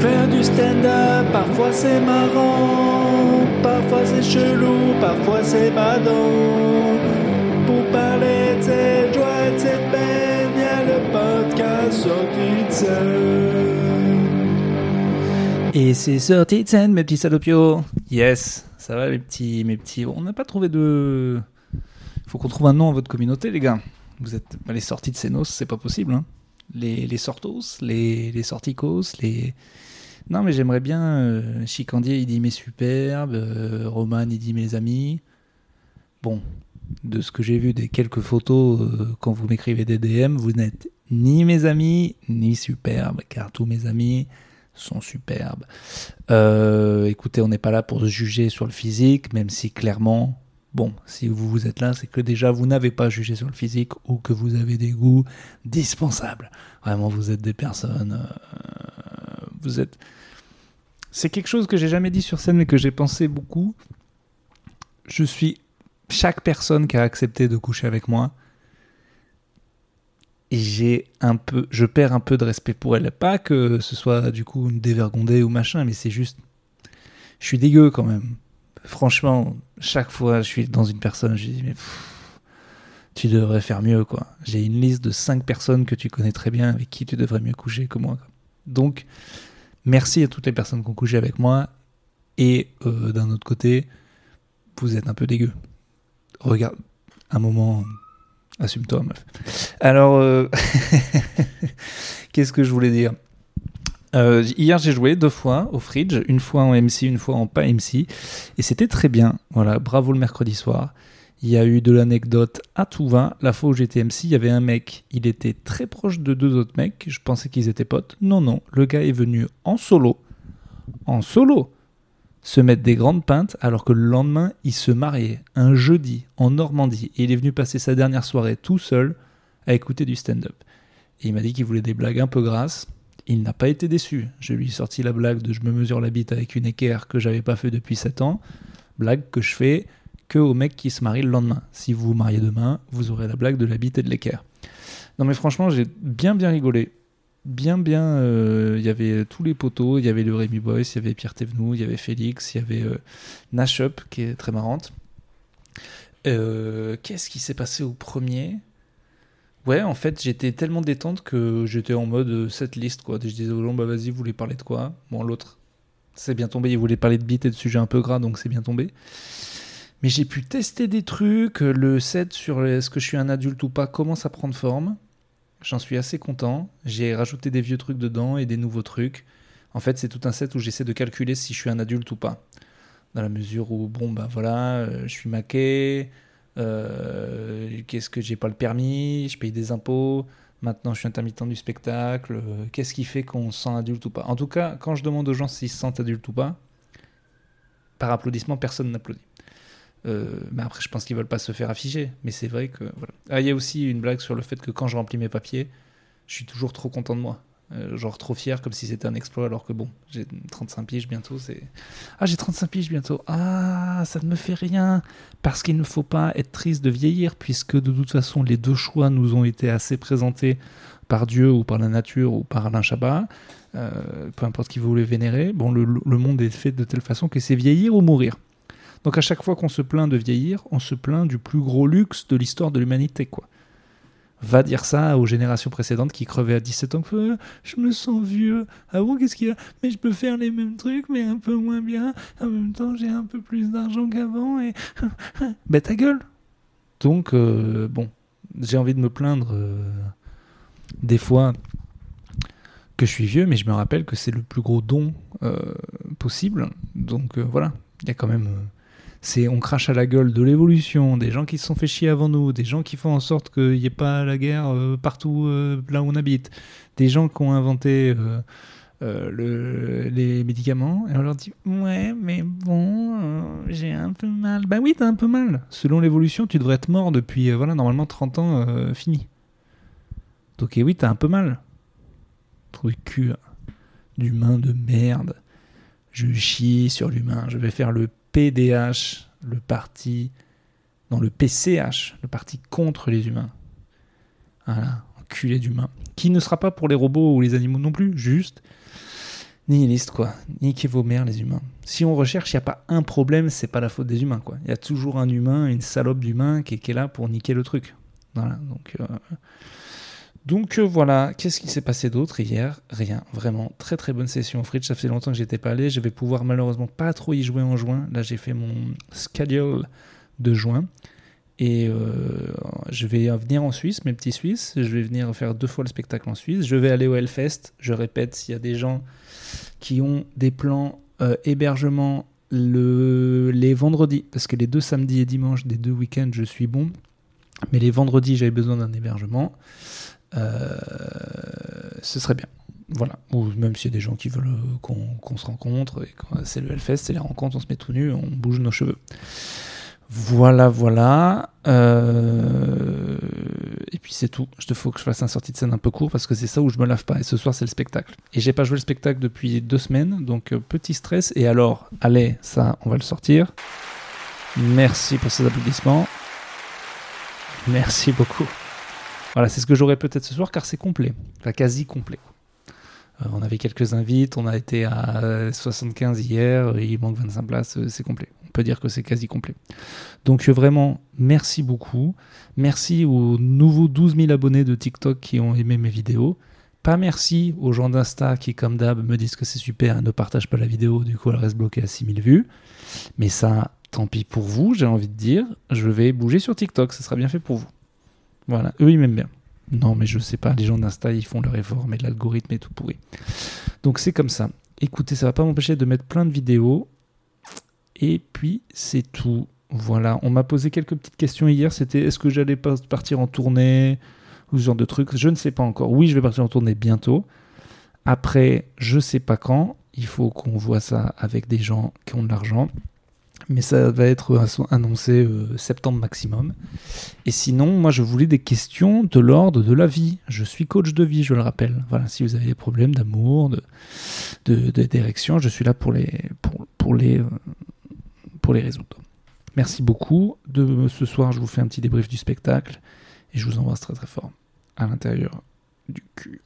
Faire du stand-up, parfois c'est marrant, parfois c'est chelou, parfois c'est badant. Pour parler de cette joie et de cette peine, y a le podcast sorti de scène. Et c'est sorti de scène, mes petits salopios. Yes, ça va, mes petits, mes petits. On n'a pas trouvé de. Faut qu'on trouve un nom à votre communauté, les gars. Vous êtes bah, les sorties de Sénos, c'est pas possible. Hein. Les, sortos, les, les sorticos, les. Non, mais j'aimerais bien. Euh, Chicandier, il dit mes superbes. euh, Roman, il dit mes amis. Bon, de ce que j'ai vu des quelques photos euh, quand vous m'écrivez des DM, vous n'êtes ni mes amis, ni superbes, car tous mes amis sont superbes. Euh, écoutez, on n'est pas là pour se juger sur le physique, même si clairement, bon, si vous vous êtes là, c'est que déjà vous n'avez pas jugé sur le physique ou que vous avez des goûts dispensables. Vraiment, vous êtes des personnes. euh, vous êtes. C'est quelque chose que j'ai jamais dit sur scène, mais que j'ai pensé beaucoup. Je suis chaque personne qui a accepté de coucher avec moi. Et j'ai un peu, je perds un peu de respect pour elle. Pas que ce soit du coup une dévergondée ou machin, mais c'est juste, je suis dégueu quand même. Franchement, chaque fois je suis dans une personne, je dis mais tu devrais faire mieux quoi. J'ai une liste de 5 personnes que tu connais très bien avec qui tu devrais mieux coucher que moi. Donc, merci à toutes les personnes qui ont couché avec moi. Et euh, d'un autre côté, vous êtes un peu dégueu. Regarde, un moment, assume-toi, meuf. Alors, euh, qu'est-ce que je voulais dire? Euh, Hier, j'ai joué deux fois au Fridge, une fois en MC, une fois en pas MC, et c'était très bien. Voilà, bravo le mercredi soir. Il y a eu de l'anecdote à tout va. La fois où j'étais MC, il y avait un mec, il était très proche de deux autres mecs. Je pensais qu'ils étaient potes. Non, non, le gars est venu en solo, en solo, se mettre des grandes pintes alors que le lendemain, il se mariait un jeudi en Normandie et il est venu passer sa dernière soirée tout seul à écouter du stand-up. Et il m'a dit qu'il voulait des blagues un peu grasses. Il n'a pas été déçu. Je lui ai sorti la blague de je me mesure la bite avec une équerre que j'avais pas fait depuis 7 ans. Blague que je fais que aux mecs qui se marient le lendemain. Si vous vous mariez demain, vous aurez la blague de la bite et de l'équerre. Non mais franchement, j'ai bien bien rigolé. Bien bien, euh, il y avait tous les poteaux, il y avait le Rémi Boys, il y avait Pierre Thévenoud, il y avait Félix, il y avait euh, Nash Up qui est très marrante. Euh, Qu'est-ce qui s'est passé au premier? Ouais, en fait, j'étais tellement détente que j'étais en mode euh, cette liste quoi. Je disais aux gens, bah vas-y, vous voulez parler de quoi? Bon, l'autre, c'est bien tombé, il voulait parler de beat et de sujets un peu gras, donc c'est bien tombé. Mais j'ai pu tester des trucs. Le set sur est-ce que je suis un adulte ou pas commence à prendre forme? J'en suis assez content. J'ai rajouté des vieux trucs dedans et des nouveaux trucs. En fait, c'est tout un set où j'essaie de calculer si je suis un adulte ou pas. Dans la mesure où, bon, bah voilà, euh, je suis maqué. Euh, Qu'est-ce que j'ai pas le permis Je paye des impôts. Maintenant, je suis intermittent du spectacle. euh, Qu'est-ce qui fait qu'on se sent adulte ou pas? En tout cas, quand je demande aux gens s'ils se sentent adultes ou pas, par applaudissement, personne n'applaudit. Euh, mais après, je pense qu'ils veulent pas se faire afficher. Mais c'est vrai que voilà. Ah, il y a aussi une blague sur le fait que quand je remplis mes papiers, je suis toujours trop content de moi. Euh, genre trop fier, comme si c'était un exploit, alors que bon, j'ai 35 piges bientôt. C'est ah, j'ai 35 piges bientôt. Ah, ça ne me fait rien parce qu'il ne faut pas être triste de vieillir, puisque de toute façon, les deux choix nous ont été assez présentés par Dieu ou par la nature ou par Alain Chabat. Euh, peu importe qui vous voulez vénérer. Bon, le, le monde est fait de telle façon que c'est vieillir ou mourir. Donc à chaque fois qu'on se plaint de vieillir, on se plaint du plus gros luxe de l'histoire de l'humanité, quoi. Va dire ça aux générations précédentes qui crevaient à 17 ans. Je me sens vieux. Ah bon, qu'est-ce qu'il y a? Mais je peux faire les mêmes trucs, mais un peu moins bien. En même temps, j'ai un peu plus d'argent qu'avant. Et bah ta gueule. Donc euh, bon, j'ai envie de me plaindre euh, des fois que je suis vieux, mais je me rappelle que c'est le plus gros don euh, possible. Donc voilà, il y a quand même. C'est on crache à la gueule de l'évolution, des gens qui se sont fait chier avant nous, des gens qui font en sorte qu'il n'y ait pas la guerre euh, partout euh, là où on habite, des gens qui ont inventé euh, le- les médicaments, et on leur dit ouais mais bon j'ai un peu mal. Bah oui t'as un peu mal. Selon l'évolution tu devrais être mort depuis voilà normalement 30 ans fini. Donc et oui t'as un peu mal. Trou de cul hein. d'humain de merde. Je chie sur l'humain. Je vais faire le PDH, le parti. Non, le PCH, le parti contre les humains. Voilà, enculé d'humains. Qui ne sera pas pour les robots ou les animaux non plus, juste. nihiliste quoi. Niquez vos mères les humains. Si on recherche, il n'y a pas un problème, c'est pas la faute des humains quoi. Il y a toujours un humain, une salope d'humain qui, qui, est là pour niquer le truc. Voilà, donc euh, donc euh, voilà, qu'est-ce qui s'est passé d'autre hier? Rien, vraiment. Très très bonne session au Fridge, ça fait longtemps que j'étais pas allé. Je vais pouvoir malheureusement pas trop y jouer en juin. Là j'ai fait mon schedule de juin. Et euh, je vais venir en Suisse, mes petits Suisses. Je vais venir faire deux fois le spectacle en Suisse. Je vais aller au Hellfest. Je répète, s'il y a des gens qui ont des plans euh, hébergement le, les vendredis, parce que les deux samedis et dimanches des deux week-ends, je suis bon. Mais les vendredis, j'avais besoin d'un hébergement. Euh, ce serait bien. Voilà. Ou même s'il y a des gens qui veulent qu'on se rencontre, c'est le Hellfest, c'est les rencontres, on se met tout nu, on bouge nos cheveux. Voilà, voilà. Euh, et puis c'est tout. Je te faut que je fasse un sortie de scène un peu court parce que c'est ça où je me lave pas. Et ce soir, c'est le spectacle. Et j'ai pas joué le spectacle depuis deux semaines, donc euh, petit stress. Et alors, allez, ça, on va le sortir. Merci pour ces applaudissements. Merci beaucoup. Voilà, c'est ce que j'aurais peut-être ce soir car c'est complet, enfin quasi complet. Euh, on avait quelques invites, on a été à 75 hier, il manque 25 places, euh, c'est complet. On peut dire que c'est quasi complet. Donc euh, vraiment, merci beaucoup. Merci aux nouveaux 12 000 abonnés de TikTok qui ont aimé mes vidéos. Pas merci aux gens d'Insta qui, comme d'hab, me disent que c'est super, ne partagent pas la vidéo, du coup elle reste bloquée à 6000 vues. Mais ça, tant pis pour vous, j'ai envie de dire, je vais bouger sur TikTok, ça sera bien fait pour vous. Voilà, eux ils m'aiment bien. Non, mais je sais pas, les gens d'Insta ils font leur effort, mais l'algorithme est tout pourri. Donc c'est comme ça. Écoutez, ça va pas m'empêcher de mettre plein de vidéos. Et puis c'est tout. Voilà, on m'a posé quelques petites questions hier. C'était est-ce que j'allais pas partir en tournée ou ce genre de trucs. Je ne sais pas encore. Oui, je vais partir en tournée bientôt. Après, je sais pas quand. Il faut qu'on voit ça avec des gens qui ont de l'argent mais ça va être annoncé euh, septembre maximum. Et sinon, moi, je voulais des questions de l'ordre de la vie. Je suis coach de vie, je le rappelle. Voilà, si vous avez des problèmes d'amour, de, de, d'érection, je suis là pour les, pour, euh, résoudre. Merci beaucoup. De ce soir, je vous fais un petit débrief du spectacle et je vous embrasse très très fort à l'intérieur du cul.